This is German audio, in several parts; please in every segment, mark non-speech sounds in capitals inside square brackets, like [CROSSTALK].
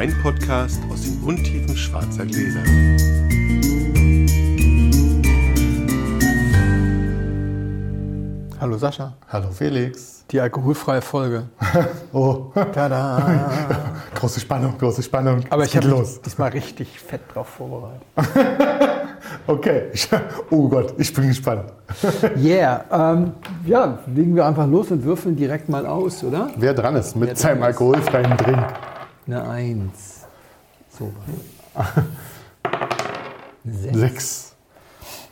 Weinpodcast aus den Untiefen schwarzer Gläser. Hallo Sascha. Hallo Felix. Die alkoholfreie Folge. [LAUGHS] oh. Tada. [LAUGHS] große Spannung, große Spannung. Aber ich habe los. diesmal richtig fett drauf vorbereitet. [LAUGHS] okay. Oh Gott, ich bin gespannt. yeah. Ähm, ja, legen wir einfach los und würfeln direkt mal aus, oder? Wer dran ist mit Wer seinem alkoholfreien Drink. Eine Eins. So. Sechs. Sechs.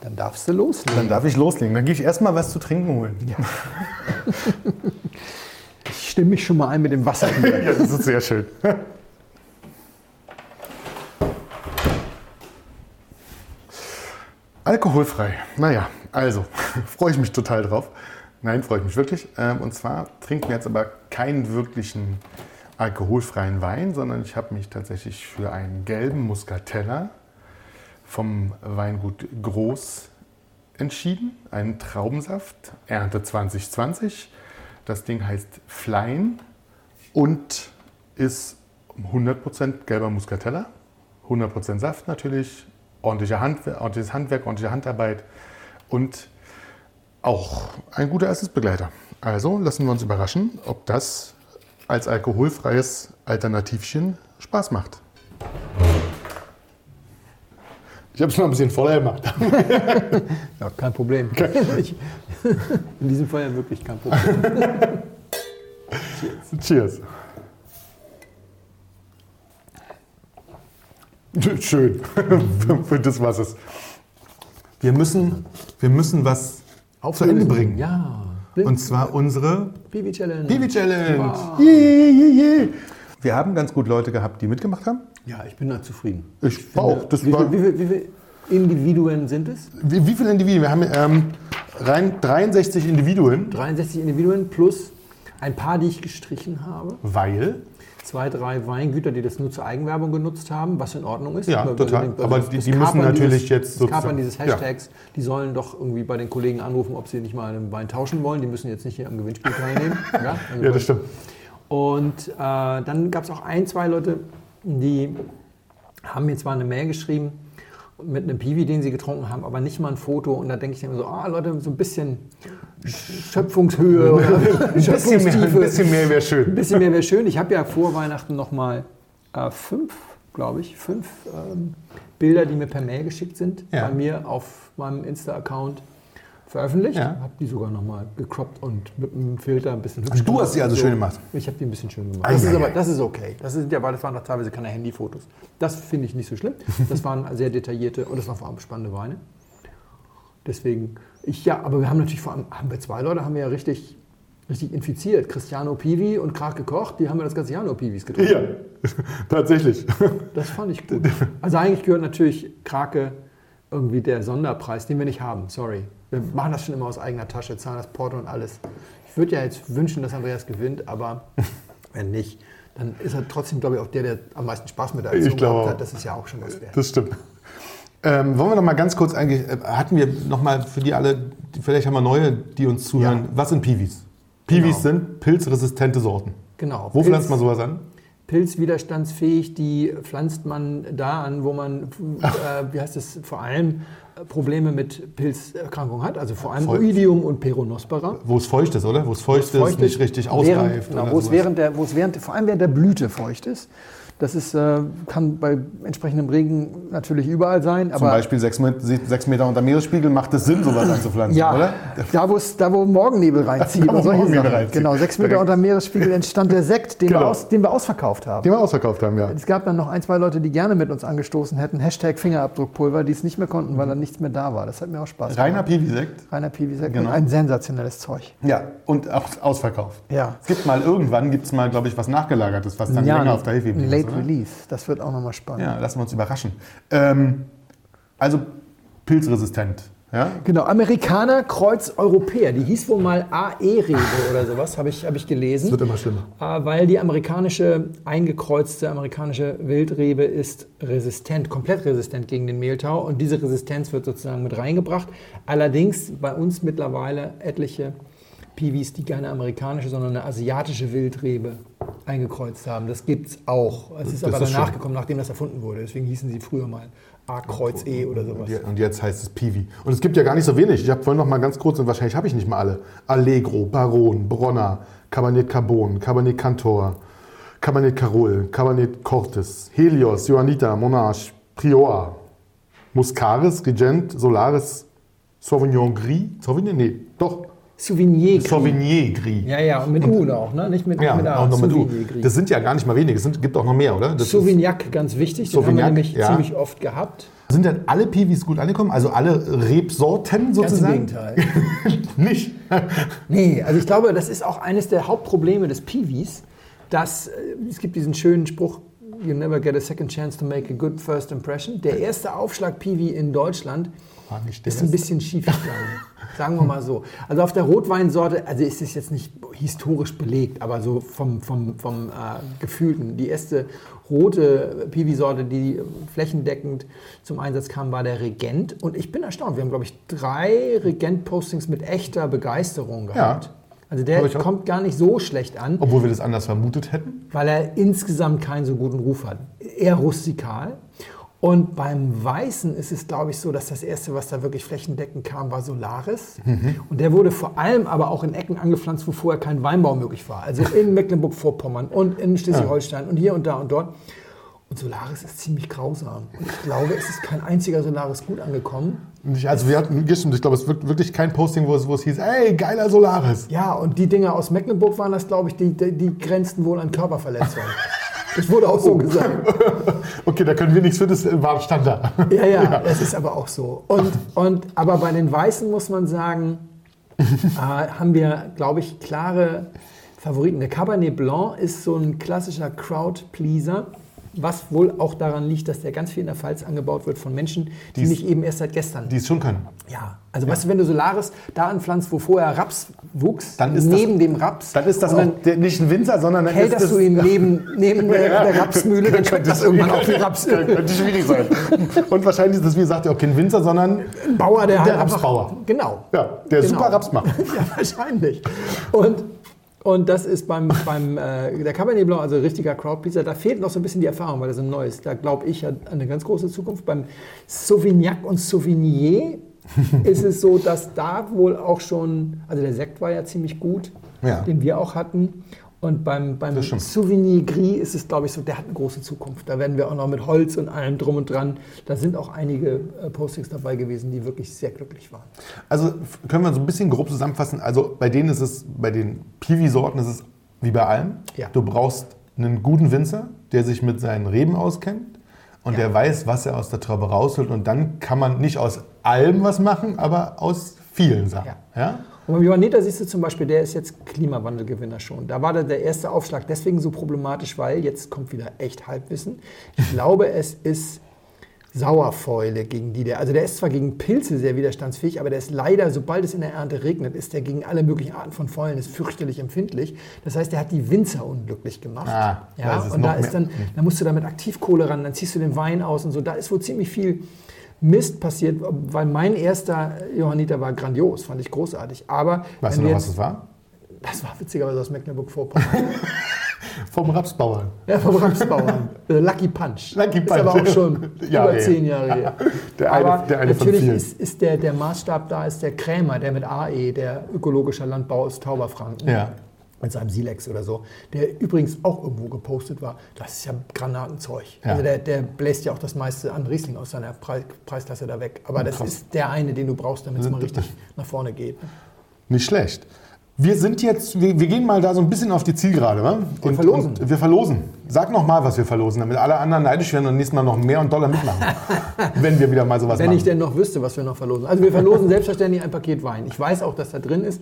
Dann darfst du loslegen. Dann darf ich loslegen. Dann gehe ich erstmal was zu trinken holen. Ja. ich stimme mich schon mal ein mit dem Wasser. [LAUGHS] ja, das ist sehr schön. Alkoholfrei. Naja, also, [LAUGHS] freue ich mich total drauf. Nein, freue ich mich wirklich. Ähm, und zwar trinken wir jetzt aber keinen wirklichen alkoholfreien Wein, sondern ich habe mich tatsächlich für einen gelben Muscatella vom Weingut Groß entschieden. Einen Traubensaft, Ernte 2020. Das Ding heißt Flein und ist 100% gelber Muscatella, 100% Saft natürlich, ordentliche Handwer ordentliches Handwerk, ordentliche Handarbeit und auch ein guter Essensbegleiter. Also lassen wir uns überraschen, ob das als alkoholfreies Alternativchen Spaß macht. Ich habe es noch ein bisschen voller gemacht. [LAUGHS] ja, kein Problem. [LAUGHS] In diesem Fall ja wirklich kein Problem. Cheers. Cheers. Schön. [LAUGHS] Für das was es. Wir müssen, wir müssen was Auf zu Ende bringen. Ja. Und zwar unsere Piwi Challenge. Piwi Challenge. Wow. Yeah, yeah, yeah. Wir haben ganz gut Leute gehabt, die mitgemacht haben. Ja, ich bin da zufrieden. Ich, ich auch. Das wie, war, wie, wie, wie viele Individuen sind es? Wie, wie viele Individuen? Wir haben ähm, rein 63 Individuen. 63 Individuen plus ein paar, die ich gestrichen habe. Weil? Zwei, drei Weingüter, die das nur zur Eigenwerbung genutzt haben, was in Ordnung ist. Ja, Aber total. Also Aber die, die müssen natürlich dieses, jetzt sozusagen... Das Kapern dieses Hashtags, ja. die sollen doch irgendwie bei den Kollegen anrufen, ob sie nicht mal einen Wein tauschen wollen. Die müssen jetzt nicht hier am Gewinnspiel teilnehmen. [LAUGHS] ja, also ja das stimmt. Und äh, dann gab es auch ein, zwei Leute, die haben mir zwar eine Mail geschrieben mit einem Piwi, den sie getrunken haben, aber nicht mal ein Foto. Und da denke ich mir so, ah Leute, so ein bisschen Schöpfungshöhe oder ein bisschen [LAUGHS] mehr, ein bisschen mehr wäre schön. Ein bisschen mehr wäre schön. Ich habe ja vor Weihnachten nochmal äh, fünf, glaube ich, fünf ähm, Bilder, die mir per Mail geschickt sind, ja. bei mir auf meinem Insta-Account veröffentlicht. Ja. Habe die sogar nochmal gecroppt und mit einem Filter ein bisschen hübsch Du hast sie also so. schön gemacht? Ich habe die ein bisschen schön gemacht. Das ist aber das ist okay. Das sind ja, weil das waren doch teilweise keine Handyfotos. Das finde ich nicht so schlimm. Das waren [LAUGHS] sehr detaillierte und das waren vor allem spannende Weine. Deswegen, ich ja, aber wir haben natürlich vor allem, haben wir zwei Leute, haben wir ja richtig, richtig infiziert. Cristiano Pivi und Krake Koch, die haben wir das ganze Jahr nur Pivis getrunken. Ja, [LAUGHS] tatsächlich. Das fand ich gut. Also eigentlich gehört natürlich Krake irgendwie der Sonderpreis, den wir nicht haben, sorry. Wir machen das schon immer aus eigener Tasche, zahlen das Porto und alles. Ich würde ja jetzt wünschen, dass Andreas gewinnt, aber [LAUGHS] wenn nicht, dann ist er trotzdem, glaube ich, auch der, der am meisten Spaß mit der Aktion gehabt hat. Das ist ja auch schon was wert. Das stimmt. Ähm, wollen wir noch mal ganz kurz eigentlich, äh, hatten wir noch mal für die alle, vielleicht haben wir neue, die uns zuhören, ja. was sind Piwis? Piwis genau. sind pilzresistente Sorten. Genau. Wo Pilz, pflanzt man sowas an? Pilzwiderstandsfähig, die pflanzt man da an, wo man, äh, wie heißt es, vor allem Probleme mit Pilzerkrankungen hat, also vor allem Feu Oidium und Peronospora. Wo es feucht ist, oder? Wo es feucht, wo es feucht ist, nicht richtig ausreift. Genau, wo es während der, wo es während, vor allem während der Blüte feucht ist. Das ist, äh, kann bei entsprechendem Regen natürlich überall sein. Zum Beispiel sechs, sechs, Meter unter Meeresspiegel macht es Sinn, sowas anzupflanzen, ja, oder? Da, da wo Morgennebel [LAUGHS] reinzieht. da, wo Morgennebel reinzieht. Genau, sechs Meter unter Meeresspiegel entstand der Sekt, den, genau. wir aus, den wir ausverkauft haben. Den wir ausverkauft haben, ja. Es gab dann noch ein, zwei Leute, die gerne mit uns angestoßen hätten. Hashtag Fingerabdruckpulver, die es nicht mehr konnten, weil dann nichts mehr da war. Das hat mir auch Spaß gemacht. Reiner Piwi-Sekt? Reiner Piwi-Sekt. Genau. ein sensationelles Zeug. Ja, und auch ausverkauft. Ja. Es gibt mal irgendwann, gibt es mal, glaube ich, was Nachgelagertes, was dann ja, länger auf der Hefe ist. Late Release. Das wird auch nochmal spannend. Ja, lassen wir uns überraschen. Ähm, also pilzresistent. Ja? Genau, Amerikaner Kreuz Europäer. Die hieß wohl mal AE-Rebe oder sowas, habe ich, hab ich gelesen. Das wird immer schlimmer. Äh, weil die amerikanische, eingekreuzte amerikanische Wildrebe ist resistent, komplett resistent gegen den Mehltau. Und diese Resistenz wird sozusagen mit reingebracht. Allerdings bei uns mittlerweile etliche Piwis, die keine amerikanische, sondern eine asiatische Wildrebe eingekreuzt haben. Das gibt es auch. Es ist Das aber ist danach schön. gekommen, nachdem das erfunden wurde. Deswegen hießen sie früher mal A Kreuz E oder sowas. Und je- Und jetzt heißt es Piwi. Und es gibt ja gar nicht so wenig. Ich habe vorhin noch mal ganz kurz, und wahrscheinlich habe ich nicht mal alle. Allegro, Baron, Bronner, Cabernet Carbon, Cabernet Cantor, Cabernet Carol, Cabernet Cortes, Helios, Johannita, Monarch, Prior, Muscaris, Regent, Solaris, Sauvignon Gris. Sauvignon? Nee, doch. Souvenir. Sauvignon Gris. Ja, ja, und mit U noch, ne? Nicht mit, Ja, mit A. auch noch mit U. Souvenir Gris. Das sind ja gar nicht mal wenige. Es sind, gibt auch noch mehr, oder? Das Sauvignac, ganz wichtig. Den haben wir Sauvignac, nämlich ja. ziemlich oft gehabt. sind denn alle Piwis gut angekommen? Also alle Rebsorten Ganz im sozusagen? Gegenteil. [LAUGHS] nicht. [LAUGHS] Nee, also ich glaube, das ist auch eines der Hauptprobleme des Piwis, dass äh, es gibt diesen schönen Spruch, you never get a second chance to make a good first impression. Der erste Aufschlag Piwi in Deutschland War nicht ist ein bisschen schief gegangen. Sagen wir mal so. Also auf der Rotweinsorte, also ist es jetzt nicht historisch belegt, aber so vom, vom, vom äh, Gefühlten. Die erste rote Piwi-Sorte, die flächendeckend zum Einsatz kam, war der Regent. Und ich bin erstaunt. Wir haben, glaube ich, drei Regent-Postings mit echter Begeisterung gehabt. Also der kommt gar nicht so schlecht an, Obwohl wir das anders vermutet hätten. weil er insgesamt keinen so guten Ruf hat. Eher rustikal. Und beim Weißen ist es, glaube ich, so, dass das erste, was da wirklich flächendeckend kam, war Solaris. Und der wurde vor allem aber auch in Ecken angepflanzt, wo vorher kein Weinbau möglich war. Also [LAUGHS] in Mecklenburg-Vorpommern und in Schleswig-Holstein und hier und da und dort. Und Solaris ist ziemlich grausam. Und ich glaube, es ist kein einziger Solaris gut angekommen. Also wir hatten gestimmt, ich glaube, es wird wirklich kein Posting, wo es, wo es hieß, ey, geiler Solaris. Ja, und die Dinger aus Mecklenburg waren das, glaube ich, die, die, die grenzten wohl an Körperverletzung. [LAUGHS] Das wurde auch so gesagt. [LAUGHS] Okay, da können wir nichts für, das war Stand da. Ja, ja, [LAUGHS] das ist aber auch so. Und, und, aber bei den Weißen muss man sagen, [LAUGHS] äh, haben wir, glaube ich, klare Favoriten. Der Cabernet Blanc ist so ein klassischer Crowd-Pleaser, was wohl auch daran liegt, dass der ganz viel in der Pfalz angebaut wird von Menschen, die, Die's- nicht eben erst seit gestern. Die es schon können. ja, also weißt du, wenn du Solaris da anpflanzt, wo vorher Raps wuchs, Dann ist neben dem Raps, Dann ist das dann auch nicht ein Winzer, sondern dann ist das, du ihn neben, neben der, der Rapsmühle, dann schmeckt das irgendwann auch wie Raps. Könnte schwierig sein. Und wahrscheinlich ist das, wie gesagt, ja auch kein Winzer, sondern Ein Bauer, der, Der halt Rapsbauer. Genau. ja, der Genau. super Raps macht. [LAUGHS] ja, wahrscheinlich. Und, und das ist beim, beim äh, der Cabernet Blanc, also richtiger Crowdpleaser, da fehlt noch so ein bisschen die Erfahrung, weil das ein neues. Da glaube ich hat eine ganz große Zukunft. Beim Sauvignac und Sauvignier [LAUGHS] ist es so, dass da wohl auch schon, also der Sekt war ja ziemlich gut, Ja. den wir auch hatten. Und beim, beim. Sauvigny Gris ist es, glaube ich, so, der hat eine große Zukunft. Da werden wir auch noch mit Holz und allem drum und dran. Da sind auch einige äh, Postings dabei gewesen, die wirklich sehr glücklich waren. Also können wir so ein bisschen grob zusammenfassen. Also bei denen ist es, bei den Piwi-Sorten ist es wie bei allem. Ja. Du brauchst einen guten Winzer, der sich mit seinen Reben auskennt und Ja. der weiß, was er aus der Traube rausholt. Und dann kann man nicht aus allem was machen, aber aus vielen Sachen. Ja. Ja? Und beim Johanniter siehst du zum Beispiel, der ist jetzt Klimawandelgewinner schon. Da war der, erste Aufschlag deswegen so problematisch, weil jetzt kommt wieder echt Halbwissen. Ich glaube, [LAUGHS] es ist Sauerfäule, gegen die der, also der ist zwar gegen Pilze sehr widerstandsfähig, aber der ist leider, sobald es in der Ernte regnet, ist der gegen alle möglichen Arten von Fäulen ist fürchterlich empfindlich. Das heißt, der hat die Winzer unglücklich gemacht. Ah, ja, und da ist dann, da musst du da mit Aktivkohle ran, dann ziehst du den Wein aus und so. Da ist wohl ziemlich viel Mist passiert, weil mein erster Johanniter war grandios, fand ich großartig. Aber Weißt du noch, wir was es war? das war witzigerweise aus Mecklenburg-Vorpommern. [LAUGHS] Vom Rapsbauern. ja, vom Rapsbauern. Lucky Punch. Lucky Ist aber Punch. auch schon [LAUGHS] Jahre über her. zehn Jahre her. [LAUGHS] Der eine- aber der eine natürlich ist, ist der, der Maßstab da, ist der Krämer, der mit AE, der ökologischer Landbau aus Tauberfranken. Ja. Mit seinem Silex oder so, der übrigens auch irgendwo gepostet war. Das ist ja Granatenzeug. Ja. Also der, der bläst ja auch das meiste an Riesling aus seiner Pre Preisklasse da weg. Aber das Krass. ist der eine, den du brauchst, damit es mal richtig nach vorne geht. Nicht schlecht. Wir sind jetzt, wir, wir gehen mal da so ein bisschen auf die Zielgerade, wa? Und, verlosen. Und wir verlosen. Sag noch mal, was wir verlosen, damit alle anderen neidisch werden und nächstes Mal noch mehr und doller mitmachen. [LAUGHS] wenn wir wieder mal sowas Wenn machen. ich denn noch wüsste, was wir noch verlosen. Also wir verlosen [LAUGHS] selbstverständlich ein Paket Wein. Ich weiß auch, dass da drin ist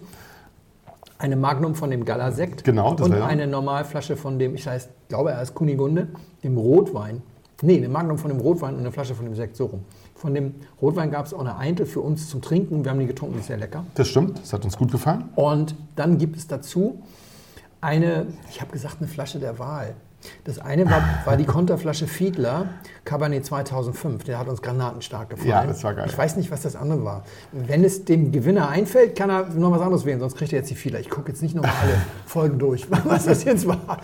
eine Magnum von dem Gala-Sekt Genau, und wäre- eine Normalflasche von dem, ich weiß, glaube er heißt Kunigunde, dem Rotwein. Nee, eine Magnum von dem Rotwein und eine Flasche von dem Sekt, so rum. Von dem Rotwein gab es auch eine Eintel für uns zum Trinken. Wir haben die getrunken, ist sehr lecker. das stimmt, das hat uns gut gefallen. Und dann gibt es dazu eine, ich habe gesagt, eine Flasche der Wahl. Das eine war, war die Konterflasche Fiedler Cabernet 2005. Der hat uns granatenstark gefallen. Ja, das war geil. Ich weiß nicht, was das andere war. Wenn es dem Gewinner einfällt, kann er noch was anderes wählen, sonst kriegt er jetzt die Fiedler. Ich gucke jetzt nicht nochmal alle [LAUGHS] Folgen durch, [LAUGHS] was das jetzt war.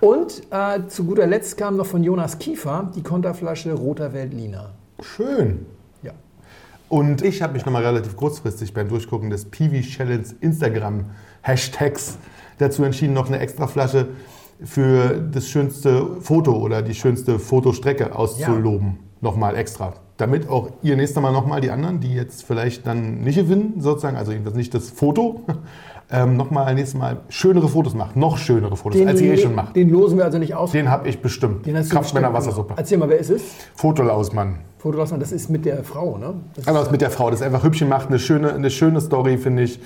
Und äh, zu guter Letzt kam noch von Jonas Kiefer die Konterflasche Roter Veltliner. Schön. Ja. Und ich habe mich nochmal relativ kurzfristig beim Durchgucken des PV Challenge Instagram Hashtags dazu entschieden, noch eine extra Flasche für das schönste Foto oder die schönste Fotostrecke auszuloben. Nochmal extra. Damit auch ihr nächstes Mal nochmal die anderen, die jetzt vielleicht dann nicht gewinnen, sozusagen, also jedenfalls nicht das Foto, [LAUGHS] ähm, nochmal nächstes Mal schönere Fotos macht. Noch schönere Fotos, als ihr eh schon macht. den losen wir also nicht aus. Den habe ich bestimmt. Den hast du Kraftmänner bestimmt. Wassersuppe. Erzähl mal, wer ist es? Fotolausmann. Fotolausmann, das ist mit der Frau, ne? Das Aber was mit der Frau, das ist einfach hübsch gemacht, eine schöne, eine schöne Story, finde ich.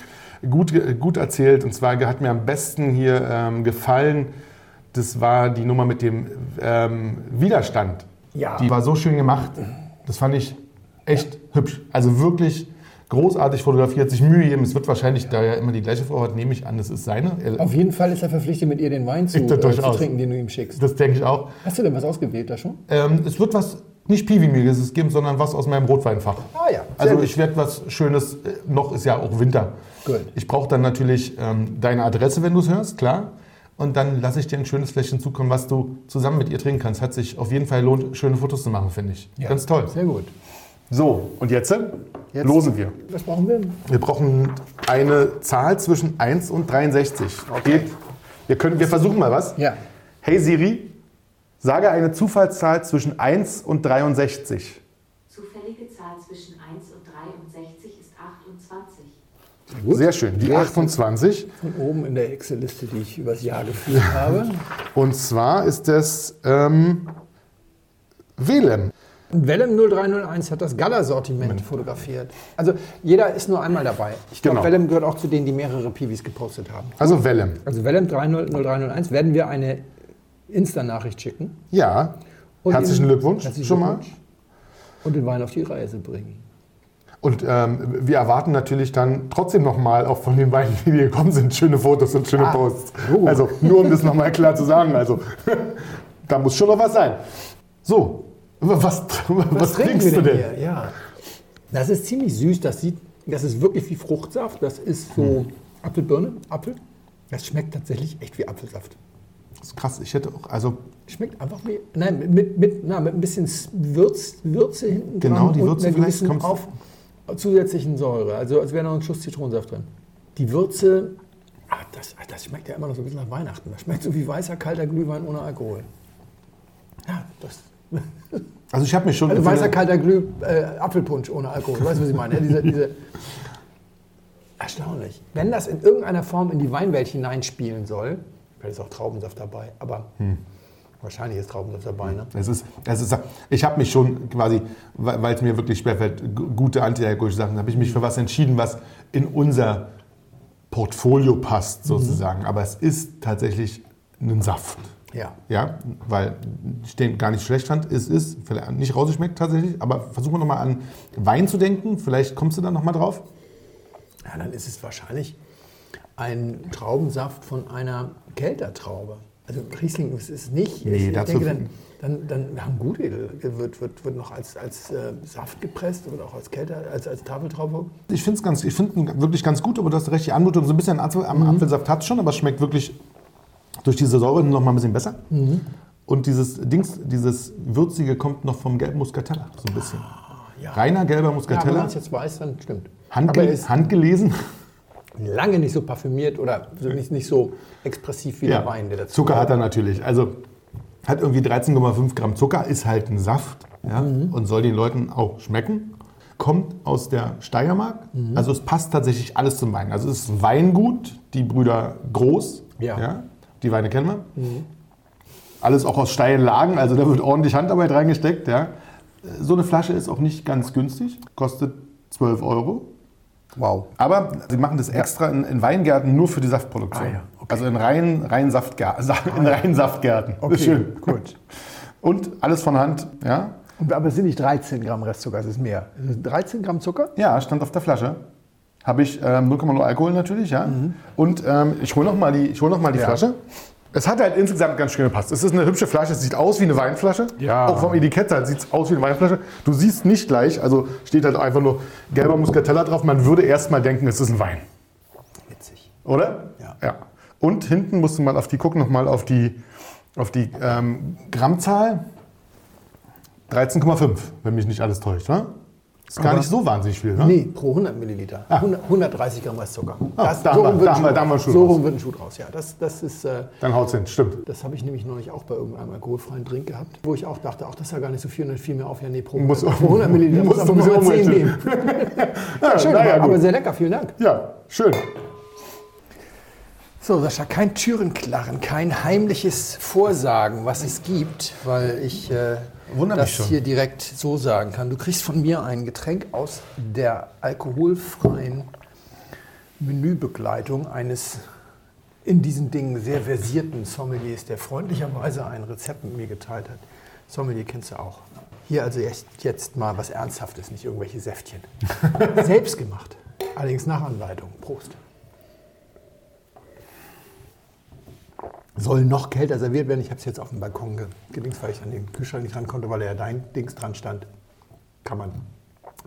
Gut, gut erzählt. Und zwar hat mir am besten hier ähm, gefallen, das war die Nummer mit dem ähm, Widerstand. Ja. Die war so schön gemacht. Das fand ich echt hübsch. Also wirklich großartig fotografiert, sich Mühe gegeben. Es wird wahrscheinlich, da ja immer die gleiche Frau hat, nehme ich an, das ist seine. Er- Auf jeden Fall ist er verpflichtet, mit ihr den Wein zu, äh, zu trinken, den du ihm schickst. Das denke ich auch. Hast du denn was ausgewählt da schon? Ähm, es wird was, nicht Piwi-Mühliges geben, sondern was aus meinem Rotweinfach. Ah ja, Also gut. ich werde was Schönes, äh, noch ist ja auch Winter. Gut. Ich brauche dann natürlich ähm, deine Adresse, wenn du es hörst, klar. Und dann lasse ich dir ein schönes Fläschchen zukommen, was du zusammen mit ihr trinken kannst. Hat sich auf jeden Fall lohnt, schöne Fotos zu machen, finde ich. Ganz toll. Sehr gut. So, und jetzt, Jetzt- losen wir. Was brauchen wir? Wir brauchen eine Zahl zwischen 1 und 63. Geht. Wir, können, wir versuchen mal was. Ja. Hey Siri, sage eine Zufallszahl zwischen 1 und 63. Zufällige Zahl zwischen 1 und 63 ist 28. Sehr schön, die Sehr 28. Von oben in der Excel-Liste, die ich übers Jahr geführt [LAUGHS] habe. Und zwar ist es ähm, Velem. Und Wellem 0301 hat das Gala-Sortiment fotografiert. Also jeder ist nur einmal dabei. Ich glaube, Genau. Wellem gehört auch zu denen, die mehrere Piwis gepostet haben. Also Velem. Also Wellem 0301 werden wir eine Insta-Nachricht schicken. Ja. Und Herzlichen Glückwunsch Herzlichen schon mal. Glückwunsch. Und den Wein auf die Reise bringen. Und ähm, wir erwarten natürlich dann trotzdem nochmal auch von den beiden, die gekommen sind, schöne Fotos und schöne Ah, Posts. Logo. Also nur um das nochmal klar zu sagen. Also [LAUGHS] da muss schon noch was sein. So, was, was, trinkst du denn? hier? Ja. Das ist ziemlich süß. Das sieht, das ist wirklich wie Fruchtsaft. Das ist so Hm. Apfelbirne, Apfel. Das schmeckt tatsächlich echt wie Apfelsaft. Das ist krass. Ich hätte auch, also Schmeckt einfach wie, nein, mit, mit, na, mit ein bisschen Würz, Würze hinten dran Genau, die Würze und vielleicht auf, zusätzlichen Säure. Also als wäre noch ein Schuss Zitronensaft drin. Die Würze, ah, das, ah, das schmeckt ja immer noch so ein bisschen nach Weihnachten. Das schmeckt so wie weißer, kalter Glühwein ohne Alkohol. Ja, das. [LAUGHS] also ich habe mich schon Also weißer, kalter Glüh, äh, Apfelpunsch ohne Alkohol. Weißt du, was ich meine? Ja, diese, diese [LAUGHS] Erstaunlich. Wenn das in irgendeiner Form in die Weinwelt hineinspielen soll, vielleicht ist auch Traubensaft dabei, aber Hm. Wahrscheinlich ist Traubensaft dabei, ne? Es ist, es ist, ich habe mich schon quasi, weil es mir wirklich schwerfällt, gute antialkoholische Sachen, habe ich mich für was entschieden, was in unser Portfolio passt sozusagen. Aber es ist tatsächlich ein Saft. Ja. Ja, weil ich den gar nicht schlecht fand. Es ist vielleicht nicht rausgeschmeckt tatsächlich, aber versuchen wir nochmal an Wein zu denken. Vielleicht kommst du dann nochmal drauf. Ja, dann ist es wahrscheinlich ein Traubensaft von einer Keltertraube. Also Riesling ist es nicht. Nee, ich, dazu- denke, dann, dann, dann wir haben Gutädel wird, wird, wird noch als, als äh, Saft gepresst, wird auch als Kelter, als, als Tafeltraube. Ich finde es ganz, ich finde ihn wirklich ganz gut, aber du hast recht, die Anmutung so ein bisschen Apfel, am Mhm. Apfelsaft hat schon, aber es schmeckt wirklich durch diese Säure noch mal ein bisschen besser. Mhm. Und dieses Dings, dieses würzige kommt noch vom gelben Muscatella so ein bisschen. ja. Reiner gelber Ja, wenn Muscatella, man es jetzt weiß, dann stimmt. Handge handgelesen. Lange nicht so parfümiert oder nicht, nicht so expressiv wie der Wein, der dazu Zucker hat er natürlich. Also hat irgendwie 13,5 Gramm Zucker, ist halt ein Saft ja, Mhm. und soll den Leuten auch schmecken. Kommt aus der Steiermark. Mhm. Also es passt tatsächlich alles zum Wein. Also es ist Weingut, die Brüder Groß. Ja. die Weine kennen wir. Alles auch aus steilen Lagen, also da wird ordentlich Handarbeit reingesteckt. Ja. So eine Flasche ist auch nicht ganz günstig, kostet 12 Euro. Wow. Aber sie machen das extra in, in Weingärten nur für die Saftproduktion. Ah ja, okay. Also in reinen, reinen, Saftgär [LAUGHS] in reinen Saftgärten. Okay, Das ist schön. gut. [LAUGHS] Und alles von Hand. Ja? Aber es sind nicht 13 Gramm Restzucker, es ist mehr. Es ist 13 Gramm Zucker? ja, stand auf der Flasche. Habe ich ähm, 0,0 Alkohol natürlich, ja. Und ähm, ich hole noch mal die, ich hol noch mal die Ja. Flasche. Es hat halt insgesamt ganz schön gepasst. Es ist eine hübsche Flasche, es sieht aus wie eine Weinflasche. Ja. Auch vom Etikett halt sieht es aus wie eine Weinflasche. Du siehst nicht gleich, also steht halt einfach nur gelber Muscatella drauf. Man würde erst mal denken, es ist ein Wein. Witzig. Oder? Ja. ja. Und hinten musst du mal auf die gucken, nochmal auf die, auf die ähm, Grammzahl. 13,5, wenn mich nicht alles täuscht. Ne? Ist gar Aber- nicht so wahnsinnig viel. Ne? Nee, pro 100 Milliliter. 100, 130 Gramm Restzucker. Ah, da haben so wir- rum wird da ein haben wir- Schuh- da haben wir einen Schuh So draus. rum wird ein Schuh draus, ja. Das, das ist... Äh, Dann haut's hin, stimmt. Das habe ich nämlich neulich auch bei irgendeinem alkoholfreien Drink gehabt, wo ich auch dachte, ach, das ist ja gar nicht so viel. Und dann fiel mir auf, ja, nee, pro, Muss- pro 100 Milliliter [LAUGHS] muss muss sowieso mal 10 umrechnen. nehmen. [LAUGHS] Ja, Schön, naja, aber, aber sehr lecker, vielen Dank. Ja, schön. So, Sascha, kein Türenklarren, kein heimliches Vorsagen, was es gibt, weil ich äh, das hier direkt so sagen kann. Du kriegst von mir ein Getränk aus der alkoholfreien Menübegleitung eines in diesen Dingen sehr versierten Sommeliers, der freundlicherweise ein Rezept mit mir geteilt hat. Sommelier kennst du auch. Hier also jetzt, jetzt mal was Ernsthaftes, nicht irgendwelche Säftchen. [LAUGHS] Selbst gemacht, allerdings nach Anleitung. Prost. Soll noch kälter serviert werden. Ich habe es jetzt auf dem Balkon ge- gedings, weil ich an den Kühlschrank nicht ran konnte, weil ja dein Dings dran stand. Kann man.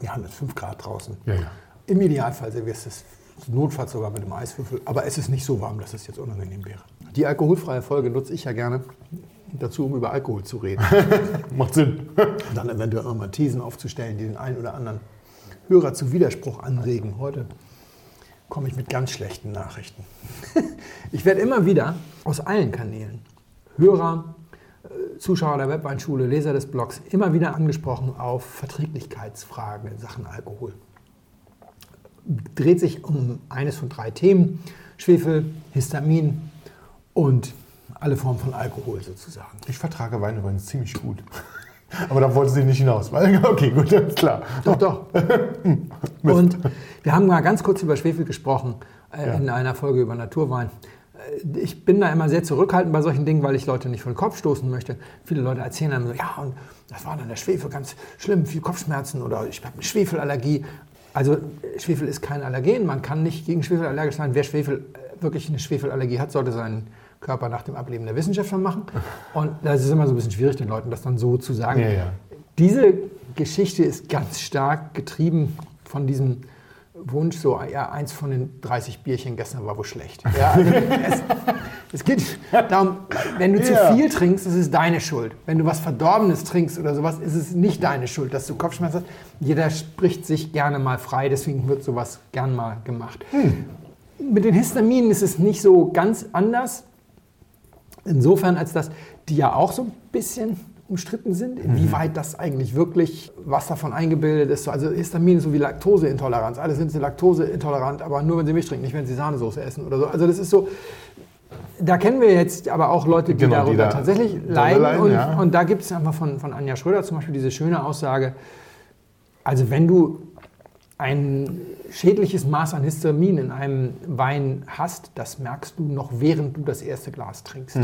Wir haben jetzt 5 Grad draußen. Ja, ja. Im Idealfall servierst du es notfalls sogar mit einem Eiswürfel, aber es ist nicht so warm, dass es jetzt unangenehm wäre. Die alkoholfreie Folge nutze ich ja gerne dazu, um über Alkohol zu reden. [LAUGHS] Macht Sinn. Und dann eventuell nochmal Thesen aufzustellen, die den einen oder anderen Hörer zu Widerspruch anregen. Heute komme ich mit ganz schlechten Nachrichten. [LAUGHS] Ich werde immer wieder aus allen Kanälen, Hörer, äh, Zuschauer der Webweinschule, Leser des Blogs, immer wieder angesprochen auf Verträglichkeitsfragen in Sachen Alkohol. Dreht sich um eines von drei Themen, Schwefel, Histamin und alle Formen von Alkohol sozusagen. Ich vertrage Wein übrigens ziemlich gut. Aber da wollte sie nicht hinaus. [LAUGHS] Okay, gut, alles klar. Doch, doch. [LAUGHS] Und wir haben mal ganz kurz über Schwefel gesprochen äh, Ja. in einer Folge über Naturwein. Äh, Ich bin da immer sehr zurückhaltend bei solchen Dingen, weil ich Leute nicht vor den Kopf stoßen möchte. Viele Leute erzählen dann so, ja, und das war dann der Schwefel ganz schlimm, viel Kopfschmerzen oder ich habe eine Schwefelallergie. Also Schwefel ist kein Allergen, man kann nicht gegen Schwefel allergisch sein. Wer Schwefel, äh, wirklich eine Schwefelallergie hat, sollte seinen Körper nach dem Ableben der Wissenschaftler machen. Und das ist immer so ein bisschen schwierig, den Leuten das dann so zu sagen. Ja, ja. Diese Geschichte ist ganz stark getrieben von diesem Wunsch, so ja, eins von den 30 Bierchen gestern war wohl schlecht. Ja, also es, es geht darum, wenn du zu Ja. viel trinkst, ist es deine Schuld. Wenn du was Verdorbenes trinkst oder sowas, ist es nicht deine Schuld, dass du Kopfschmerzen hast. Jeder spricht sich gerne mal frei, deswegen wird sowas gern mal gemacht. Mit den Histaminen ist es nicht so ganz anders. Insofern, als dass die ja auch so ein bisschen umstritten sind, inwieweit das eigentlich wirklich, was davon eingebildet ist. Also Histamin ist so wie Laktoseintoleranz. Alle sind sie laktoseintolerant, aber nur wenn sie Milch trinken, nicht wenn sie Sahnesoße essen oder so. Also das ist so, da kennen wir jetzt aber auch Leute, die Genau, die darunter da tatsächlich leiden. leiden, und, ja. und da gibt es einfach von, von Anja Schröder zum Beispiel diese schöne Aussage, also wenn du ein schädliches Maß an Histamin in einem Wein hast, das merkst du noch während du das erste Glas trinkst.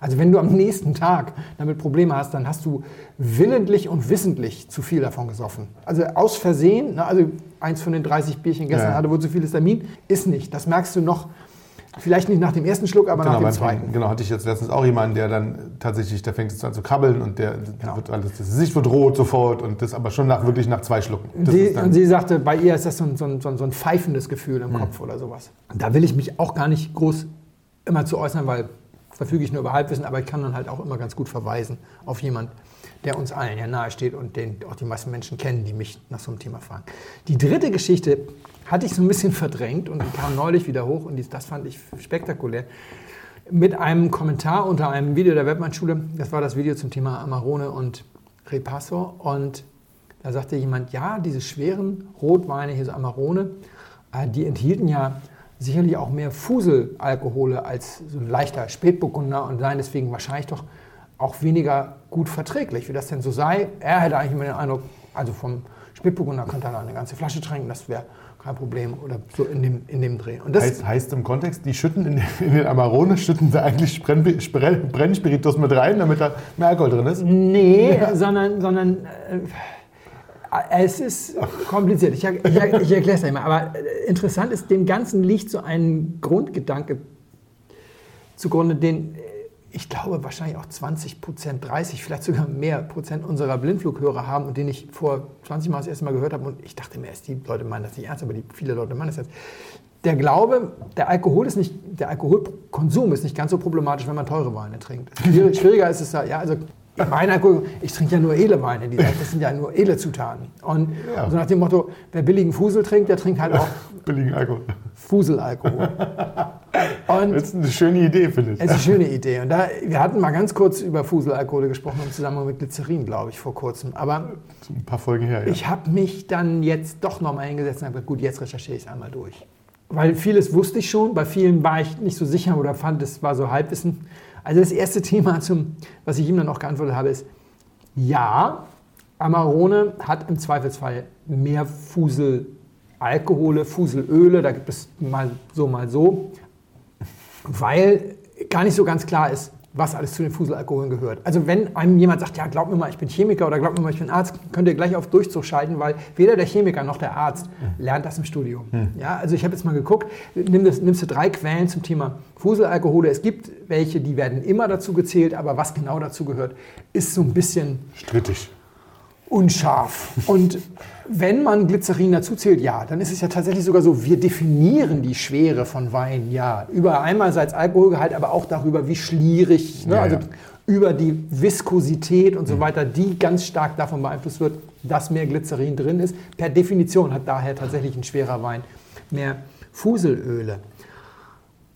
Also wenn du am nächsten Tag damit Probleme hast, dann hast du willentlich und wissentlich zu viel davon gesoffen. Also aus Versehen, ne, also eins von den 30 Bierchen gestern Ja. hatte wohl zu viel Histamin, ist nicht. Das merkst du noch, vielleicht nicht nach dem ersten Schluck, aber nach dem zweiten. Trinken. Genau, hatte ich jetzt letztens auch jemanden, der dann tatsächlich, der fängt jetzt an zu krabbeln und der Genau. wird alles, das Gesicht wird rot sofort und das aber schon nach, wirklich nach zwei Schlucken. Dann- und sie sagte, bei ihr ist das so ein, so ein, so ein, pfeifendes Gefühl im Kopf oder sowas. Und da will ich mich auch gar nicht groß immer zu äußern, weil verfüge ich nur über Halbwissen, aber ich kann dann halt auch immer ganz gut verweisen auf jemand, der uns allen ja nahe steht und den auch die meisten Menschen kennen, die mich nach so einem Thema fragen. Die dritte Geschichte hatte ich so ein bisschen verdrängt und kam neulich wieder hoch und das fand ich spektakulär. Mit einem Kommentar unter einem Video der Webmann-Schule, das war das Video zum Thema Amarone und Repasso und da sagte jemand, ja, diese schweren Rotweine, hier so Amarone, äh, die enthielten ja sicherlich auch mehr Fuselalkohole als so ein leichter Spätburgunder und seien deswegen wahrscheinlich doch auch weniger gut verträglich, wie das denn so sei. Er hätte eigentlich immer den Eindruck, also vom Spätburgunder könnte er eine ganze Flasche trinken, das wäre kein Problem oder so in dem, in dem Dreh. Und das, Heißt, heißt im Kontext, die schütten in, den- in den Amarone, schütten sie eigentlich Brenn, Brenn, Brennspiritus mit rein, damit da mehr Alkohol drin ist? Nee, sondern, sondern äh, es ist kompliziert. Ich, ich, ich erkläre es gleich mal. Aber äh, interessant ist, dem Ganzen liegt so ein Grundgedanke zugrunde, den, ich glaube, wahrscheinlich auch 20 Prozent, 30, vielleicht sogar mehr Prozent unserer Blindflughörer haben und den ich vor 20 Mal das erste Mal gehört habe. Und ich dachte mir erst, die Leute meinen das nicht ernst, aber die, viele Leute meinen das ernst. Der Glaube, der Alkohol ist nicht, der Alkoholkonsum ist nicht ganz so problematisch, wenn man teure Weine trinkt. Schwierig, schwieriger ist es ja, also mein Alkohol, ich trinke ja nur edle Weine, die, das sind ja nur edle Zutaten. Und Ja. so nach dem Motto, wer billigen Fusel trinkt, der trinkt halt auch Billigen Alkohol. Fuselalkohol. Und Das ist eine schöne Idee, finde ich. es ist eine schöne Idee. Und da, wir hatten mal ganz kurz über Fuselalkohole gesprochen im Zusammenhang mit Glycerin, glaube ich, vor kurzem. Aber Ein paar Folgen her, ja. ich habe mich dann jetzt doch nochmal hingesetzt und habe gesagt, gut, jetzt recherchiere ich es einmal durch. Weil vieles wusste ich schon, bei vielen war ich nicht so sicher oder fand, es war so Halbwissen. Also das erste Thema, zum, was ich ihm dann auch geantwortet habe, ist, ja, Amarone hat im Zweifelsfall mehr Fuselalkohole, Fuselöle, da gibt es mal so, mal so, weil gar nicht so ganz klar ist, was alles zu den Fuselalkoholen gehört. Also wenn einem jemand sagt, ja, glaub mir mal, ich bin Chemiker oder glaub mir mal, ich bin Arzt, könnt ihr gleich auf Durchzug schalten, weil weder der Chemiker noch der Arzt lernt das im Studium. Ja, also ich habe jetzt mal geguckt, nimm das, nimmst du drei Quellen zum Thema Fuselalkohole. Es gibt welche, die werden immer dazu gezählt, aber was genau dazu gehört, ist so ein bisschen Strittig. Unscharf. Und wenn man Glycerin dazu zählt, ja, dann ist es ja tatsächlich sogar so, wir definieren die Schwere von Wein, ja, über einerseits Alkoholgehalt, aber auch darüber, wie schlierig, ne, Ja, also ja. über die Viskosität und so weiter, die ganz stark davon beeinflusst wird, dass mehr Glycerin drin ist. Per Definition hat daher tatsächlich ein schwerer Wein mehr Fuselöle.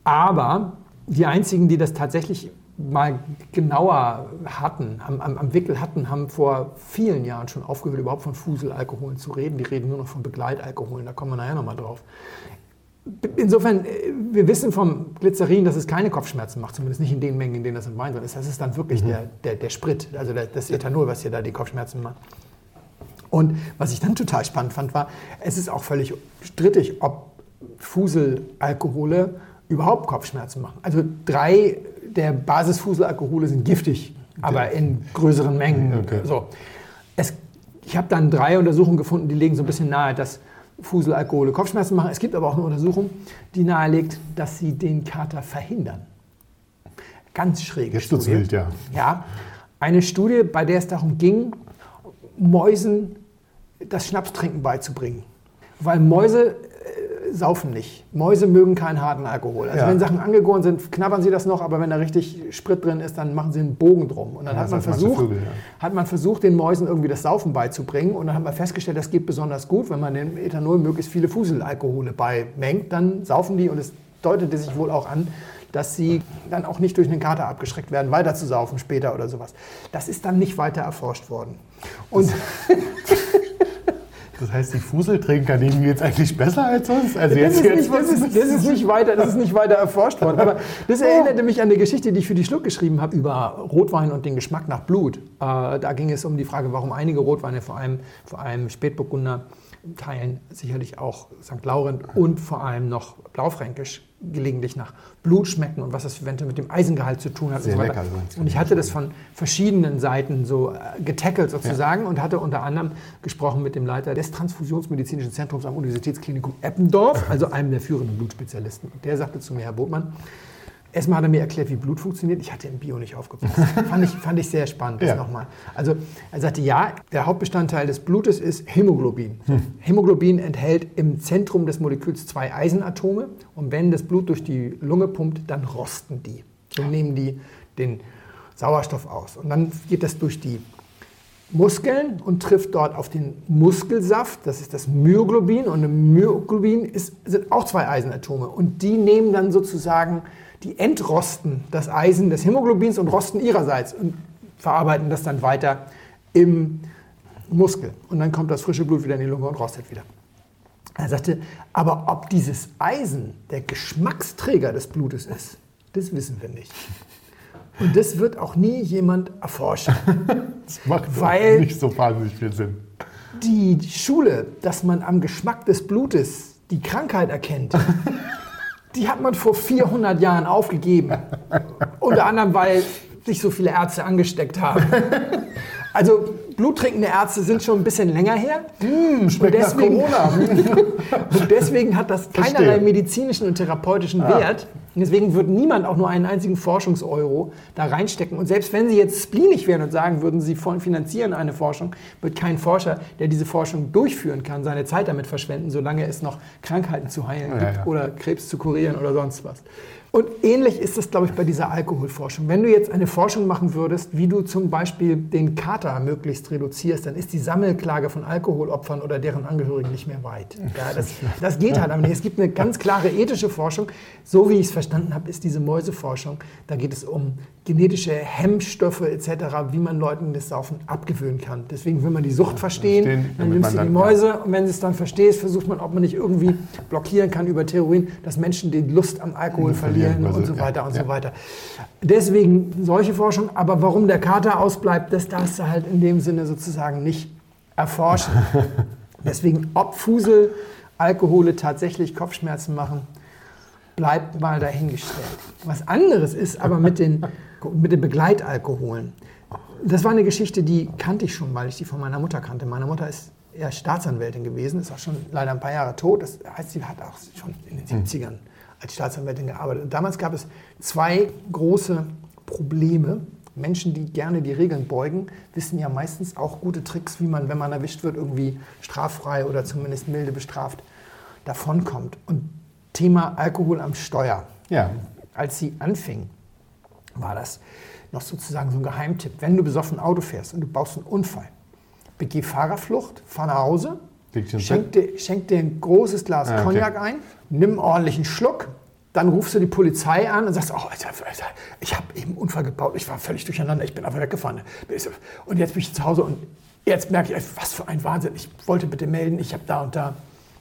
Aber die einzigen, die das tatsächlich mal genauer hatten, am, am, am Wickel hatten, haben vor vielen Jahren schon aufgehört, überhaupt von Fuselalkoholen zu reden. Die reden nur noch von Begleitalkoholen, da kommen wir nachher nochmal drauf. Insofern, äh, wir wissen vom Glycerin, dass es keine Kopfschmerzen macht, zumindest nicht in den Mengen, in denen das im Wein drin ist. Das ist dann wirklich der, der, der Sprit, also der, das Ethanol, was hier da die Kopfschmerzen macht. Und was ich dann total spannend fand, war, es ist auch völlig strittig, ob Fuselalkohole überhaupt Kopfschmerzen machen. Also drei der Basisfuselalkohole sind giftig, aber in größeren Mengen. Okay. So. Es, ich habe dann drei Untersuchungen gefunden, die legen so ein bisschen nahe, dass Fuselalkohole Kopfschmerzen machen. Es gibt aber auch eine Untersuchung, die nahelegt, dass sie den Kater verhindern. Ganz schräge Jetzt wird's Studie. wild, ja. Ja, eine Studie, bei der es darum ging, Mäusen das Schnapstrinken beizubringen. Weil Mäuse saufen nicht. Mäuse mögen keinen harten Alkohol. Also Ja. wenn Sachen angegoren sind, knabbern sie das noch, aber wenn da richtig Sprit drin ist, dann machen sie einen Bogen drum. Und dann Ja, hat, man versucht, Vögel, hat man versucht, den Mäusen irgendwie das Saufen beizubringen. Und dann hat man festgestellt, das geht besonders gut, wenn man dem Ethanol möglichst viele Fuselalkohole beimengt, dann saufen die und es deutete sich wohl auch an, dass sie dann auch nicht durch einen Kater abgeschreckt werden, weiter zu saufen später oder sowas. Das ist dann nicht weiter erforscht worden. Und [LAUGHS] Das heißt, die Fuseltrinker nehmen jetzt eigentlich besser als sonst? Also das jetzt, ist, jetzt nicht, das, ist, das, ist nicht weiter, das ist nicht weiter erforscht worden. Aber das [LAUGHS] erinnerte mich an eine Geschichte, die ich für die Schluck geschrieben habe über Rotwein und den Geschmack nach Blut. Äh, da ging es um die Frage, warum einige Rotweine, vor allem, vor allem Spätburgunder, Teilen sicherlich auch St. Laurent und vor allem noch Blaufränkisch gelegentlich nach Blut schmecken und was das eventuell mit dem Eisengehalt zu tun hat. Sehr und so lecker. Und ich hatte das von verschiedenen Seiten so äh, getackelt sozusagen und hatte unter anderem gesprochen mit dem Leiter des Transfusionsmedizinischen Zentrums am Universitätsklinikum Eppendorf, also einem der führenden Blutspezialisten. Und der sagte zu mir, Herr Botmann, erstmal hat er mir erklärt, wie Blut funktioniert. Ich hatte im Bio nicht aufgepasst. [LAUGHS] fand, ich, fand ich sehr spannend, das Ja. nochmal. Also er sagte, ja, der Hauptbestandteil des Blutes ist Hämoglobin. Hämoglobin enthält im Zentrum des Moleküls zwei Eisenatome und wenn das Blut durch die Lunge pumpt, dann rosten die. So nehmen die den Sauerstoff aus. Und dann geht das durch die Muskeln und trifft dort auf den Muskelsaft, das ist das Myoglobin. Und im Myoglobin ist, sind auch zwei Eisenatome. Und die nehmen dann sozusagen, die entrosten das Eisen des Hämoglobins und rosten ihrerseits und verarbeiten das dann weiter im Muskel. Und dann kommt das frische Blut wieder in die Lunge und rostet wieder. Er sagte, aber ob dieses Eisen der Geschmacksträger des Blutes ist, das wissen wir nicht. Und das wird auch nie jemand erforschen. [LAUGHS] Das macht Weil- nicht so wahnsinnig viel Sinn. Die Schule, dass man am Geschmack des Blutes die Krankheit erkennt, [LAUGHS] die hat man vor 400 Jahren aufgegeben. Unter anderem, weil sich so viele Ärzte angesteckt haben. [LAUGHS] Also bluttrinkende Ärzte sind schon ein bisschen länger her. und, schmeckt nach deswegen, Corona. [LAUGHS] und deswegen hat das keinerlei Verstehe. medizinischen und therapeutischen Wert. Deswegen wird niemand auch nur einen einzigen Forschungseuro da reinstecken. Und selbst wenn Sie jetzt spleenig wären und sagen würden, Sie finanzieren eine Forschung, wird kein Forscher, der diese Forschung durchführen kann, seine Zeit damit verschwenden, solange es noch Krankheiten zu heilen Ja, gibt ja. oder Krebs zu kurieren oder sonst was. Und ähnlich ist es, glaube ich, bei dieser Alkoholforschung. Wenn du jetzt eine Forschung machen würdest, wie du zum Beispiel den Kater möglichst reduzierst, dann ist die Sammelklage von Alkoholopfern oder deren Angehörigen nicht mehr weit. Ja, das, das geht halt aber nicht. Es gibt eine ganz klare ethische Forschung. So wie ich es verstanden habe, ist diese Mäuseforschung. Da geht es um genetische Hemmstoffe etc., wie man Leuten das Saufen abgewöhnen kann. Deswegen will man die Sucht verstehen, Verstehen, dann nimmst du die. Mäuse und wenn du es dann verstehst, versucht man, ob man nicht irgendwie blockieren kann über Theorien, dass Menschen die Lust am Alkohol verlieren verlieren, und also, so ja, weiter und ja. so weiter. Deswegen solche Forschung, aber warum der Kater ausbleibt, das darfst du halt in dem Sinne sozusagen nicht erforschen. [LAUGHS] Deswegen, ob Fusel, Alkohole tatsächlich Kopfschmerzen machen, bleibt mal dahingestellt. Was anderes ist aber mit den, [LAUGHS] mit den Begleitalkoholen. Das war eine Geschichte, die kannte ich schon, weil ich die von meiner Mutter kannte. Meine Mutter ist eher Staatsanwältin gewesen, ist auch schon leider ein paar Jahre tot. Das heißt, sie hat auch schon in den 70ern als Staatsanwältin gearbeitet. Und damals gab es zwei große Probleme. Menschen, die gerne die Regeln beugen, wissen ja meistens auch gute Tricks, wie man, wenn man erwischt wird, irgendwie straffrei oder zumindest milde bestraft davonkommt. Und Thema Alkohol am Steuer. Ja. Als sie anfing, war das noch sozusagen so ein Geheimtipp. Wenn du besoffen Auto fährst und du baust einen Unfall, begeh Fahrerflucht, fahr nach Hause, schenk dir, schenk dir ein großes Glas Ah, okay. Cognac ein, nimm einen ordentlichen Schluck, dann rufst du die Polizei an und sagst, oh, Alter, Alter, ich habe eben einen Unfall gebaut, ich war völlig durcheinander, ich bin einfach weggefahren. Und jetzt bin ich zu Hause und jetzt merke ich, was für ein Wahnsinn, ich wollte bitte melden, ich habe da und da.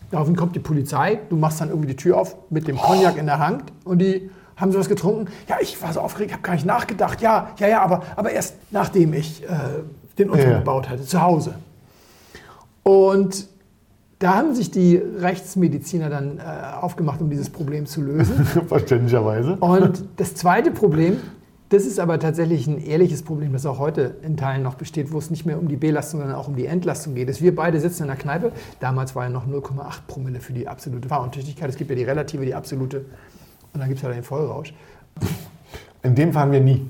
Daraufhin kommt die Polizei, du machst dann irgendwie die Tür auf mit dem Cognac in der Hand und die haben sie was getrunken. Ja, ich war so aufgeregt, habe gar nicht nachgedacht. Ja, ja, ja, aber, aber erst nachdem ich äh, den Unfall Ja. gebaut hatte, zu Hause. Und da haben sich die Rechtsmediziner dann äh, aufgemacht, um dieses Problem zu lösen. [LAUGHS] Verständlicherweise. Und das zweite Problem, das ist aber tatsächlich ein ehrliches Problem, das auch heute in Teilen noch besteht, wo es nicht mehr um die Belastung, sondern auch um die Entlastung geht. Ist, wir beide sitzen in der Kneipe. Damals war ja noch 0,8 Promille für die absolute Fahruntüchtigkeit. Es gibt ja die relative, die absolute. Und dann gibt es ja den Vollrausch. In dem fahren wir nie.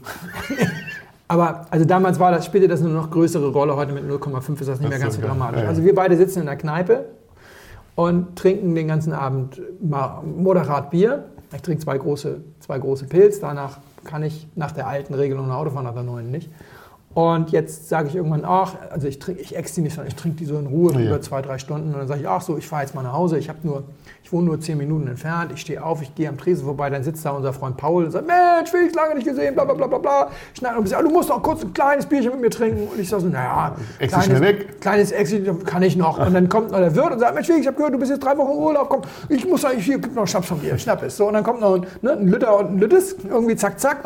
[LAUGHS] Aber also damals war das, spielte das eine noch größere Rolle. Heute mit 0,5 ist das nicht mehr ganz so dramatisch. Also wir beide sitzen in der Kneipe und trinken den ganzen Abend mal moderat Bier. Ich trinke zwei große, zwei große Pilz. Danach kann ich nach der alten Regelung Auto fahren, nach der neuen nicht. Und jetzt sage ich irgendwann, ach, also ich trinke, ich ex die nicht, sondern ich trinke die so in Ruhe Ja. über zwei, drei Stunden. Und dann sage ich, ach so, ich fahre jetzt mal nach Hause. Ich habe nur, ich wohne nur zehn Minuten entfernt. Ich stehe auf, ich gehe am Tresen vorbei. Dann sitzt da unser Freund Paul und sagt, Mensch, Felix, lange nicht gesehen, bla bla bla bla bla. Schneid bisschen, ah, du musst noch kurz ein kleines Bierchen mit mir trinken. Und ich sage so, naja, Exi schnell weg. kleines Exit kann ich noch. Und dann kommt noch der Wirt und sagt, Mensch, Felix, ich habe gehört, du bist jetzt drei Wochen im Urlaub. Komm, ich muss eigentlich hier, gib noch Schnaps von dir, schnapp es. So, und dann kommt noch ein, ne, ein Lütter und ein Lüttes, irgendwie zack, zack.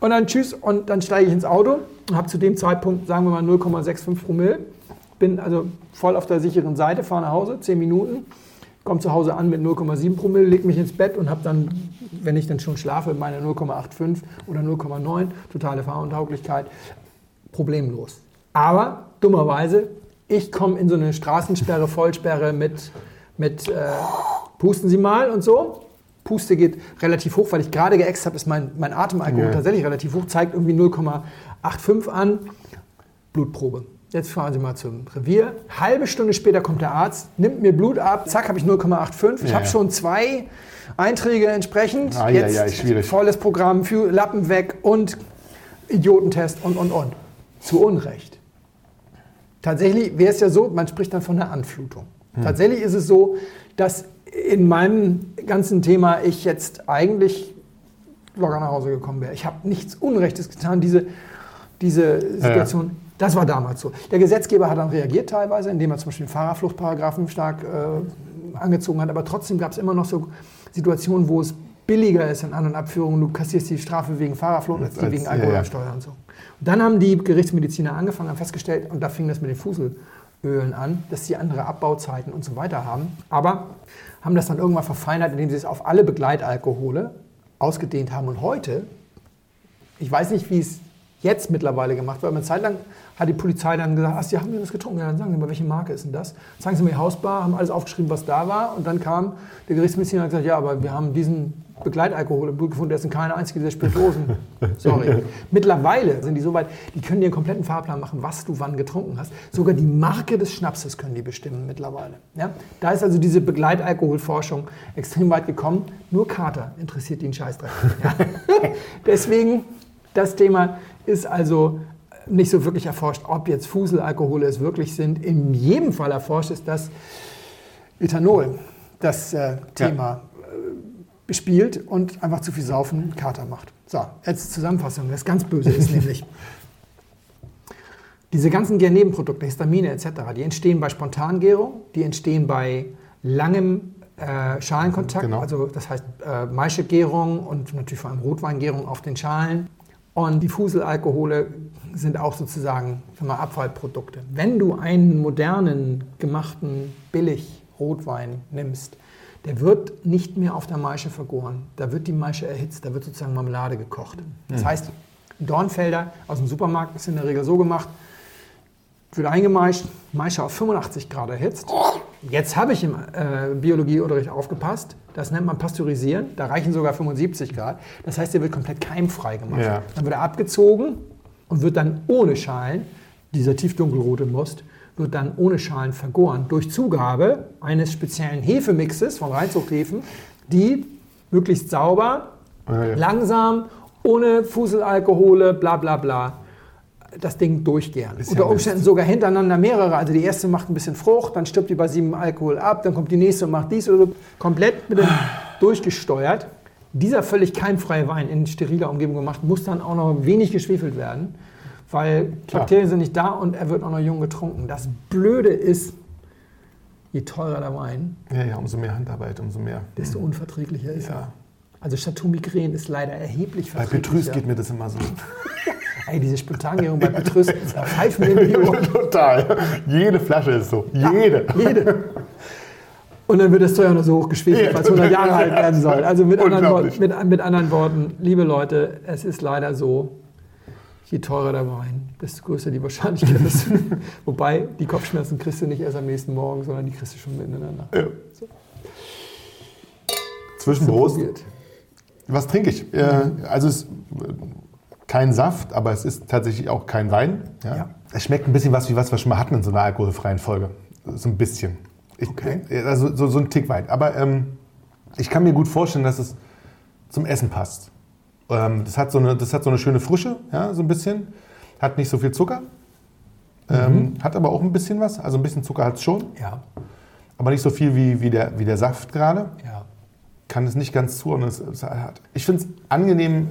Und dann tschüss und dann steige ich ins Auto und habe zu dem Zeitpunkt, sagen wir mal, 0,65 Promille. Bin also voll auf der sicheren Seite, fahre nach Hause, 10 Minuten, komme zu Hause an mit 0,7 Promille, leg mich ins Bett und habe dann, wenn ich dann schon schlafe, meine 0,85 oder 0,9, totale Fahruntauglichkeit, problemlos. Aber dummerweise, ich komme in so eine Straßensperre, Vollsperre mit, mit äh, Pusten Sie mal und so. Puste geht relativ hoch, weil ich gerade geäxt habe, ist mein, mein Atemalkohol Ja. tatsächlich relativ hoch, zeigt irgendwie 0,85 an. Blutprobe. Jetzt fahren Sie mal zum Revier. Halbe Stunde später kommt der Arzt, nimmt mir Blut ab, zack, habe ich 0,85. Ich Ja, habe ja. schon zwei Einträge entsprechend. Ah, ja, Jetzt ja, schwierig. volles Programm für Lappen weg und Idiotentest und, und, und. Zu Unrecht. Tatsächlich wäre es ja so, man spricht dann von einer Anflutung. Hm. Tatsächlich ist es so, dass in meinem ganzen Thema ich jetzt eigentlich locker nach Hause gekommen wäre. Ich habe nichts Unrechtes getan. Diese, diese Situation, das war damals so. Der Gesetzgeber hat dann reagiert teilweise, indem er zum Beispiel den Fahrerfluchtparagraphen stark äh, angezogen hat. Aber trotzdem gab es immer noch so Situationen, wo es billiger ist in An- und Abführungen. Du kassierst die Strafe wegen Fahrerflucht als die Als- wegen ja, Alkohol ja. Steuer und so. Und dann haben die Gerichtsmediziner angefangen, haben festgestellt, und da fing das mit den Fuselölen an, dass sie andere Abbauzeiten und so weiter haben. Aber haben das dann irgendwann verfeinert, indem sie es auf alle Begleitalkohole ausgedehnt haben. Und heute, ich weiß nicht, wie es jetzt mittlerweile gemacht, weil eine Zeit lang hat die Polizei dann gesagt, ach, Sie haben das getrunken, ja, dann sagen Sie mal, welche Marke ist denn das? Zeigen Sie mir die Hausbar, haben alles aufgeschrieben, was da war und dann kam der Gerichtsmediziner und hat gesagt, ja, aber wir haben diesen Begleitalkohol im Blut gefunden, der ist in keiner einzigen dieser Spirituosen. [LAUGHS] Sorry. Mittlerweile sind die so weit, die können dir einen kompletten Fahrplan machen, was du wann getrunken hast. Sogar die Marke des Schnapses können die bestimmen mittlerweile. Ja? Da ist also diese Begleitalkoholforschung extrem weit gekommen. Nur Kater interessiert den Scheißdreck. [LAUGHS] Ja? [LAUGHS] Deswegen, das Thema ist also nicht so wirklich erforscht, ob jetzt Fuselalkohole es wirklich sind. In jedem Fall erforscht ist das Ethanol, das äh, Thema bespielt und einfach zu viel Saufen Kater macht. So, jetzt Zusammenfassung. Das ganz Böse ist nämlich, [LAUGHS] diese ganzen Gärnebenprodukte, Histamine etc., die entstehen bei Spontangärung, die entstehen bei langem äh, Schalenkontakt, Genau. also das heißt äh, Maischegärung und natürlich vor allem Rotweingärung auf den Schalen. Und die Fuselalkohole sind auch sozusagen mal, Abfallprodukte. Wenn du einen modernen, gemachten Billig-Rotwein nimmst, der wird nicht mehr auf der Maische vergoren. Da wird die Maische erhitzt, da wird sozusagen Marmelade gekocht. Das heißt, ein Dornfelder aus dem Supermarkt ist in der Regel so gemacht, wird eingemeischt, Maische auf 85 Grad erhitzt. Jetzt habe ich im äh, Biologieunterricht aufgepasst, das nennt man Pasteurisieren, da reichen sogar 75 Grad. Das heißt, der wird komplett keimfrei gemacht. Ja. Dann wird er abgezogen und wird dann ohne Schalen, dieser tiefdunkelrote Most, wird dann ohne Schalen vergoren durch Zugabe eines speziellen Hefemixes von Reinzuchthäfen, die möglichst sauber, Ja, ja. langsam, ohne Fuselalkohole, bla bla bla, das Ding durchgären. Unter. Umständen sogar hintereinander mehrere. Also die erste macht ein bisschen Frucht, dann stirbt die bei sieben Alkohol ab, dann kommt die nächste und macht dies oder so. Komplett mit dem [SIGHS] durchgesteuert. Dieser völlig keimfreie Wein in steriler Umgebung gemacht, muss dann auch noch wenig geschwefelt werden, weil Klar. Bakterien sind nicht da und er wird auch noch jung getrunken. Das Blöde ist, je teurer der Wein, Ja, ja, umso mehr Handarbeit, umso mehr. desto unverträglicher ist Ja. er. Also Chateau Migren ist leider erheblich Bei verträglicher. Petrus geht mir das immer so. [LAUGHS] Ey, diese Spontangärung bei Petrus, da pfeifen mir in die Ohren. [LAUGHS] Total. Jede Flasche ist so. Jede. Jede. Und dann wird das auch noch so hochgeschwefelt, weil es 100 Jahre alt werden soll. Also mit anderen. Worten, mit, mit anderen Worten, liebe Leute, es ist leider so, je teurer der Wein, desto größer die Wahrscheinlichkeit ist. [LAUGHS] Wobei, die Kopfschmerzen kriegst du nicht erst am nächsten Morgen, sondern die kriegst du schon mitten in der Nacht. Ja. Zwischenprost. Probiert. Was trinke ich? Äh, also es äh, kein Saft, aber es ist tatsächlich auch kein Wein. Ja. Ja. Es schmeckt ein bisschen was, wie was wir schon mal hatten in so einer alkoholfreien Folge. So ein bisschen. Ich, Okay. äh, Also so, so ein Tick weit. Aber ähm, ich kann mir gut vorstellen, dass es zum Essen passt. Ähm, das, hat so eine, das hat so eine schöne Frische, ja, so ein bisschen. Hat nicht so viel Zucker. Ähm, hat aber auch ein bisschen was. Also ein bisschen Zucker hat es schon. Ja, Aber nicht so viel wie, wie, der, wie der Saft gerade ja. kann es nicht ganz zuordnen. Ich finde es angenehm,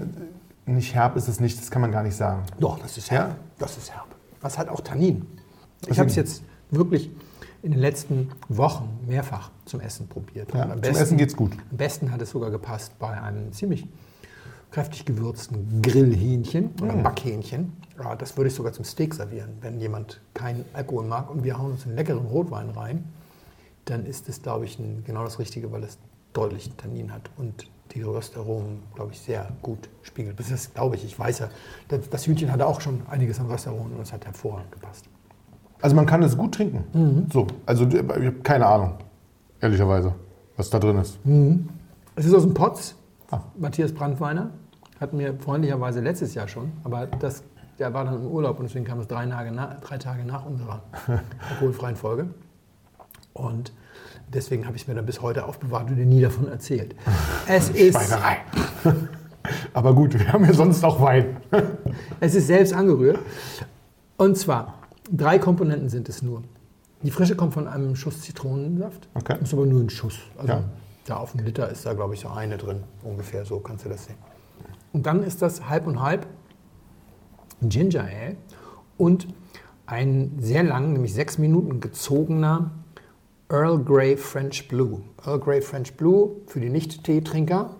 nicht herb ist es nicht, das kann man gar nicht sagen. Doch, das ist Ja? herb. Das ist herb. Was hat auch Tannin? Ich habe es jetzt wirklich in den letzten Wochen mehrfach zum Essen probiert. Ja, Und zum Essen geht's gut. Am besten hat es sogar gepasst bei einem ziemlich kräftig gewürzten Grillhähnchen oder Mm. Backhähnchen. Ja, das würde ich sogar zum Steak servieren, wenn jemand keinen Alkohol mag und wir hauen uns einen leckeren Rotwein rein. Dann ist es, glaube ich, ein, genau das Richtige, weil es deutlich Tannin hat und die Röstaromen, glaube ich, sehr gut spiegelt. Das ist, glaube ich, ich weiß ja, das, das Hühnchen hatte auch schon einiges an Röstaromen und es hat hervorragend gepasst. Also man kann es gut trinken. Mhm. So, also ich habe keine Ahnung, ehrlicherweise, was da drin ist. Es ist aus dem Potz. Ah. Matthias Brandweiner hat mir freundlicherweise letztes Jahr schon, aber das, der war dann im Urlaub und deswegen kam es drei Tage, nach, drei Tage nach unserer [LAUGHS] alkoholfreien Folge. Und deswegen habe ich es mir dann bis heute aufbewahrt und dir nie davon erzählt. Es [LAUGHS] ist, Schweinerei. [LAUGHS] Aber gut, wir haben ja sonst auch Wein. [LAUGHS] es ist selbst angerührt. Und zwar, drei Komponenten sind es nur. Die Frische kommt von einem Schuss Zitronensaft. Okay. Ist aber nur ein Schuss. Also Ja. da auf dem Liter ist da, glaube ich, so eine drin. Ungefähr so kannst du das sehen. Und dann ist das halb und halb Ginger Ale und ein sehr lang, nämlich sechs Minuten gezogener Earl Grey French Blue. Earl Grey French Blue für die Nicht-Teetrinker,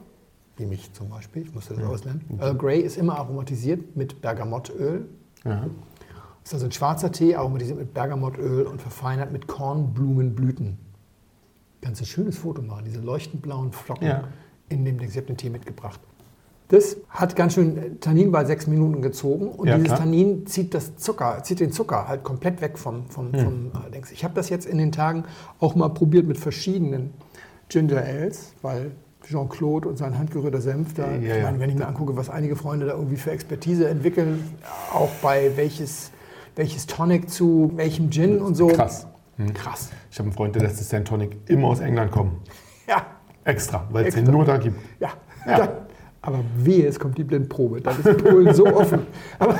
wie mich zum Beispiel, ich musste das auslernen. Earl Grey ist immer aromatisiert mit Bergamottöl. Ja. Ist also ein schwarzer Tee, aromatisiert mit Bergamottöl und verfeinert mit Kornblumenblüten. Ganz ein schönes Foto machen, diese leuchtend blauen Flocken Ja. in dem Ding. Ich habe den Tee mitgebracht. Das hat ganz schön Tannin bei sechs Minuten gezogen und Ja, dieses klar. Tannin zieht das Zucker, zieht den Zucker halt komplett weg vom, vom, Hm. vom äh, Dings. Ich habe das jetzt in den Tagen auch mal probiert mit verschiedenen Ginger Ales, weil Jean-Claude und sein handgerührter Senf, da, Ja, ich ja. meine, wenn ich mir angucke, was einige Freunde da irgendwie für Expertise entwickeln, auch bei welches, welches Tonic zu welchem Gin und so. Krass. Krass. Ich habe einen Freund, der lässt St. Tonic immer aus England kommen. Ja, Extra, weil es den nur da gibt. Ja, Ja. Da, aber wehe, es kommt die Blindprobe. Dann ist Polen so [LAUGHS] offen. Aber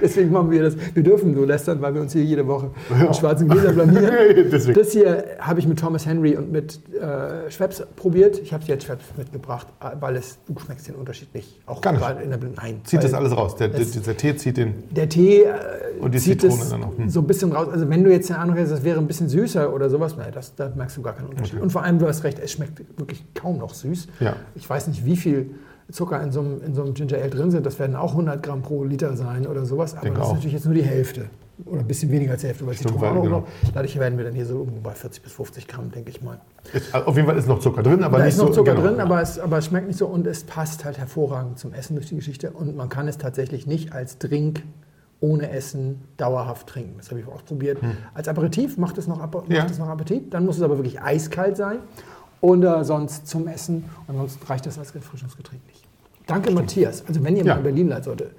deswegen machen wir das. Wir dürfen so lästern, weil wir uns hier jede Woche mit schwarzen Gläser blamieren. [LAUGHS] Das hier habe ich mit Thomas Henry und mit äh, Schweppes probiert. Ich habe jetzt Schweppes mitgebracht, weil es, du schmeckst den Unterschied nicht. Auch Gar nicht. in der Blind. Nein. Zieht das alles raus. Der, der, dieser Tee zieht den. Der Tee äh, Und die zieht Zitrone es dann noch. Hm. so ein bisschen raus. Also wenn du jetzt eine Ahnung hättest, das wäre ein bisschen süßer oder sowas, nein, das, da merkst du gar keinen Unterschied. Okay. Und vor allem, du hast recht, es schmeckt wirklich kaum noch süß. Ja. Ich weiß nicht, wie viel Zucker in so, einem, in so einem Ginger Ale drin sind. Das werden auch 100 Gramm pro Liter sein oder sowas. Aber Denke das ist auch. natürlich jetzt nur die Hälfte. Oder ein bisschen weniger als die Hälfte, weil Stimmt, Zitrone auch noch. Dadurch werden wir dann hier so irgendwo bei 40 bis 50 Gramm, denke ich mal. Ist, auf jeden Fall ist noch Zucker drin, aber da nicht ist noch so. Zucker genau. drin, aber es, aber es schmeckt nicht so und es passt halt hervorragend zum Essen durch die Geschichte. Und man kann es tatsächlich nicht als Drink ohne Essen dauerhaft trinken. Das habe ich ausprobiert. Als Aperitif macht es, noch, Ape- macht Hm. Ja. es noch Appetit. Dann muss es aber wirklich eiskalt sein. Oder sonst zum Essen. Ansonsten reicht das als Erfrischungsgetränk nicht. Danke, Matthias. Also wenn ihr Ja. mal in Berlin seid, sollte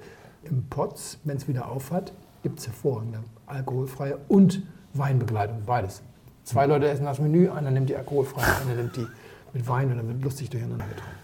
im Potz, wenn es wieder aufhat, gibt es hervorragende alkoholfreie und Weinbegleitung. Beides. Zwei Leute essen das Menü, einer nimmt die alkoholfreie, einer nimmt die mit Wein und dann wird lustig durcheinander getrunken.